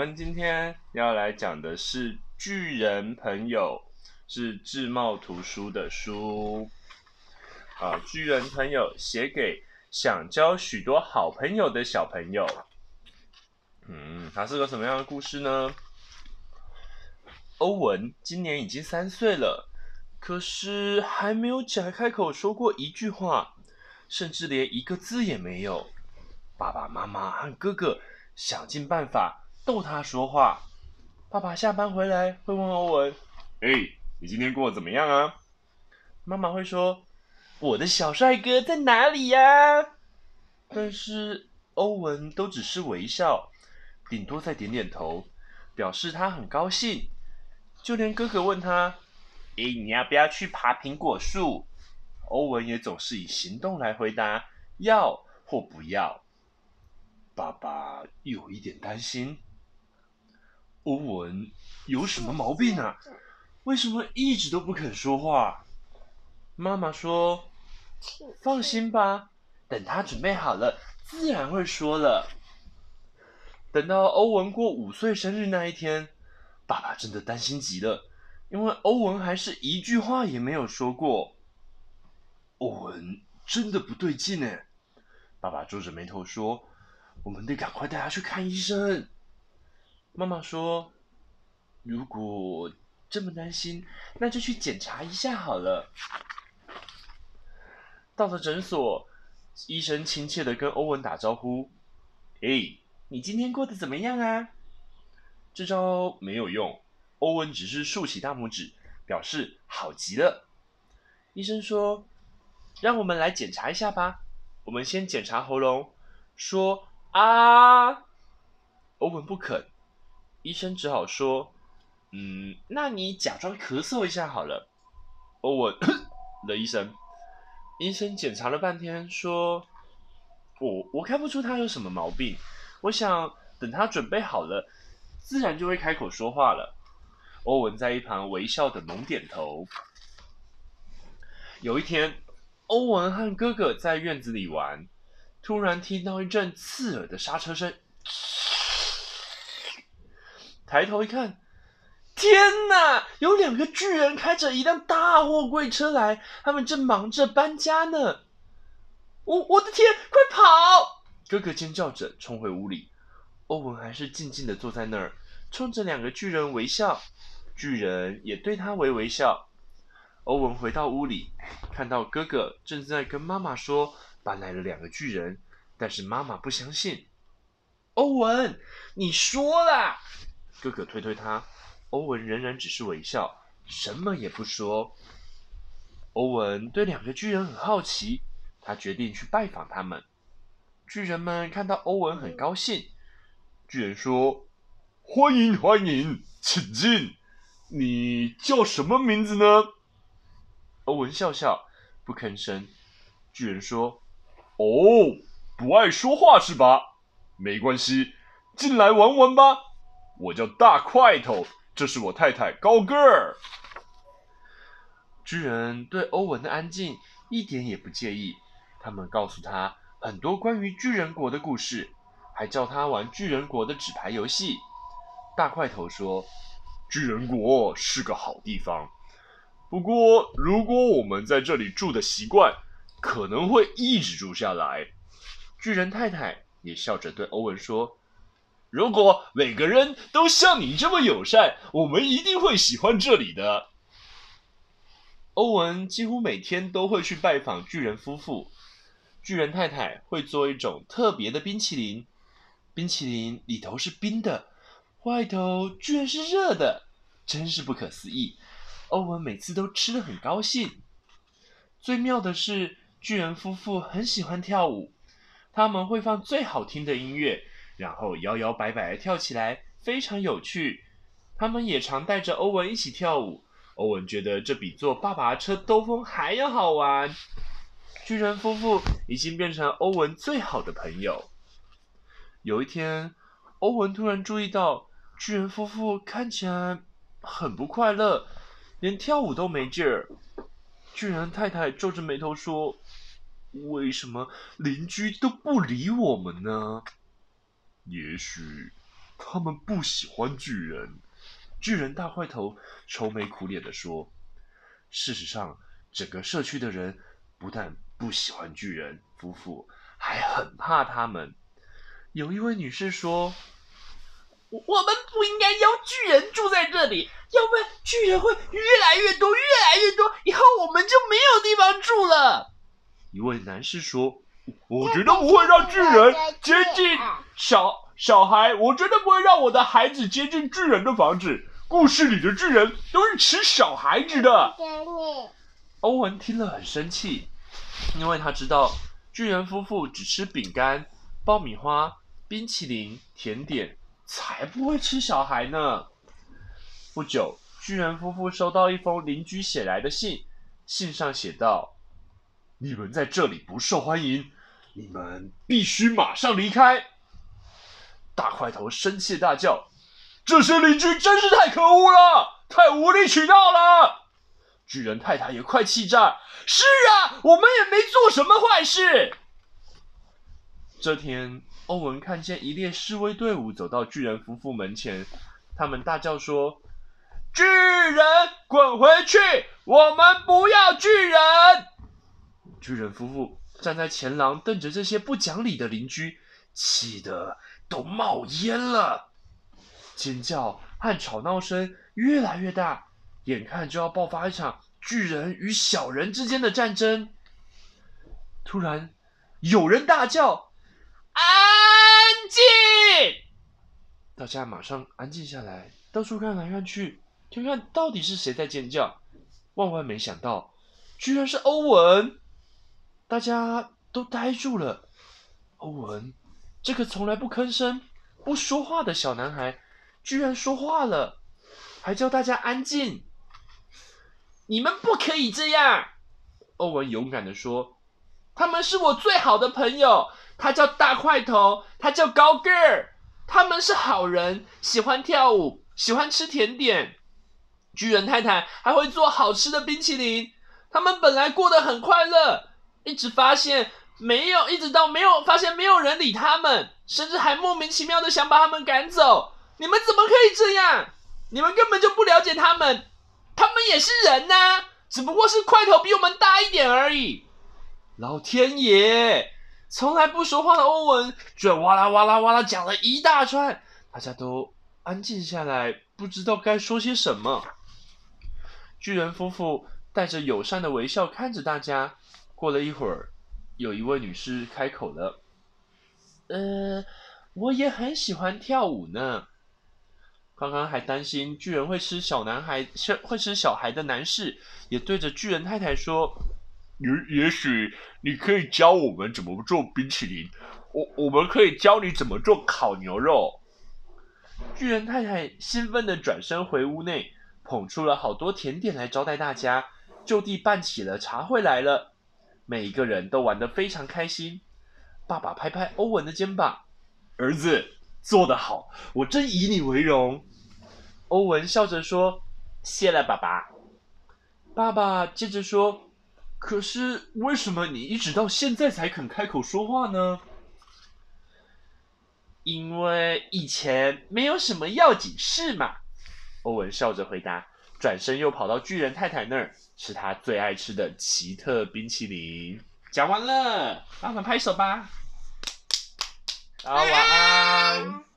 我们今天要来讲的是《巨人朋友》，是智茂图书的书。啊，《巨人朋友》写给想交许多好朋友的小朋友。嗯，它是个什么样的故事呢？欧文今年已经三岁了，可是还没有讲开口说过一句话，甚至连一个字也没有。爸爸妈妈和哥哥想尽办法逗他说话。爸爸下班回来会问欧文：“哎，你今天过得怎么样啊？”妈妈会说：“我的小帅哥在哪里呀？”但是欧文都只是微笑，顶多再点点头，表示他很高兴。就连哥哥问他：“哎，你要不要去爬苹果树？”欧文也总是以行动来回答：“要或不要。”爸爸有一点担心，欧文有什么毛病啊？为什么一直都不肯说话？妈妈说：“放心吧，等他准备好了，自然会说了。”等到欧文过五岁生日那一天，爸爸真的担心极了，因为欧文还是一句话也没有说过。欧文真的不对劲呢，爸爸皱着眉头说。我们得赶快带他去看医生。妈妈说：“如果这么担心，那就去检查一下好了。”到了诊所，医生亲切的跟欧文打招呼：“哎，你今天过得怎么样啊？”这招没有用，欧文只是竖起大拇指，表示好极了。医生说：“让我们来检查一下吧。我们先检查喉咙，说。”啊！欧文不肯，医生只好说：“嗯，那你假装咳嗽一下好了。”欧文 的医生，医生检查了半天，说：“我我看不出他有什么毛病，我想等他准备好了，自然就会开口说话了。”欧文在一旁微笑的猛点头。有一天，欧文和哥哥在院子里玩。突然听到一阵刺耳的刹车声，抬头一看，天哪！有两个巨人开着一辆大货柜车来，他们正忙着搬家呢。我我的天，快跑！哥哥尖叫着冲回屋里。欧文还是静静的坐在那儿，冲着两个巨人微笑，巨人也对他微微笑。欧文回到屋里，看到哥哥正在跟妈妈说。搬来了两个巨人，但是妈妈不相信。欧文，你说啦！哥哥推推他，欧文仍然只是微笑，什么也不说。欧文对两个巨人很好奇，他决定去拜访他们。巨人们看到欧文很高兴，巨人说：“欢迎欢迎，请进。你叫什么名字呢？”欧文笑笑，不吭声。巨人说。哦，不爱说话是吧？没关系，进来玩玩吧。我叫大块头，这是我太太高个儿。巨人对欧文的安静一点也不介意，他们告诉他很多关于巨人国的故事，还叫他玩巨人国的纸牌游戏。大块头说：“巨人国是个好地方，不过如果我们在这里住的习惯。”可能会一直住下来。巨人太太也笑着对欧文说：“如果每个人都像你这么友善，我们一定会喜欢这里的。”欧文几乎每天都会去拜访巨人夫妇。巨人太太会做一种特别的冰淇淋，冰淇淋里头是冰的，外头居然是热的，真是不可思议。欧文每次都吃得很高兴。最妙的是。巨人夫妇很喜欢跳舞，他们会放最好听的音乐，然后摇摇摆摆地跳起来，非常有趣。他们也常带着欧文一起跳舞，欧文觉得这比坐爸爸车兜风还要好玩。巨人夫妇已经变成欧文最好的朋友。有一天，欧文突然注意到巨人夫妇看起来很不快乐，连跳舞都没劲儿。巨人太太皱着眉头说：“为什么邻居都不理我们呢？”也许他们不喜欢巨人。巨人大块头愁眉苦脸地说：“事实上，整个社区的人不但不喜欢巨人夫妇，还很怕他们。”有一位女士说：“我们不应该邀巨人住在这里，要不然巨人会越来越多，越来越多，以后我们就没有地方住了。”一位男士说：“我绝对不会让巨人接近小小孩，我绝对不会让我的孩子接近巨人的房子。故事里的巨人都是吃小孩子的。”欧文听了很生气，因为他知道巨人夫妇只吃饼干、爆米花、冰淇淋、甜点，才不会吃小孩呢。不久，巨人夫妇收到一封邻居写来的信，信上写道。你们在这里不受欢迎，你们必须马上离开！大块头生气大叫：“这些邻居真是太可恶了，太无理取闹了！”巨人太太也快气炸：“是啊，我们也没做什么坏事。”这天，欧文看见一列示威队伍走到巨人夫妇门前，他们大叫说：“巨人滚回去！我们不要巨人！”巨人夫妇站在前廊，瞪着这些不讲理的邻居，气得都冒烟了。尖叫和吵闹声越来越大，眼看就要爆发一场巨人与小人之间的战争。突然，有人大叫：“安静！”大家马上安静下来，到处看来看去，看看到底是谁在尖叫。万万没想到，居然是欧文。大家都呆住了。欧文，这个从来不吭声、不说话的小男孩，居然说话了，还叫大家安静。你们不可以这样！欧文勇敢地说：“他们是我最好的朋友，他叫大块头，他叫高个儿，他们是好人，喜欢跳舞，喜欢吃甜点。巨人太太还会做好吃的冰淇淋。他们本来过得很快乐。”一直发现没有，一直到没有发现没有人理他们，甚至还莫名其妙的想把他们赶走。你们怎么可以这样？你们根本就不了解他们，他们也是人呐、只不过是块头比我们大一点而已。老天爷，从来不说话的欧文，居然哇啦哇啦哇啦讲了一大串，大家都安静下来，不知道该说些什么。巨人夫妇带着友善的微笑看着大家。过了一会儿，有一位女士开口了：“呃，我也很喜欢跳舞呢。”刚刚还担心巨人会吃小男孩、会吃小孩的男士，也对着巨人太太说：“也也许你可以教我们怎么做冰淇淋，我我们可以教你怎么做烤牛肉。”巨人太太兴奋地转身回屋内，捧出了好多甜点来招待大家，就地办起了茶会来了。每一个人都玩得非常开心。爸爸拍拍欧文的肩膀：“儿子做得好，我真以你为荣。”欧文笑着说：“谢了，爸爸。”爸爸接着说：“可是为什么你一直到现在才肯开口说话呢？”因为以前没有什么要紧事嘛。欧文笑着回答。转身又跑到巨人太太那儿吃他最爱吃的奇特冰淇淋。讲完了，让我们拍手吧。好，晚安。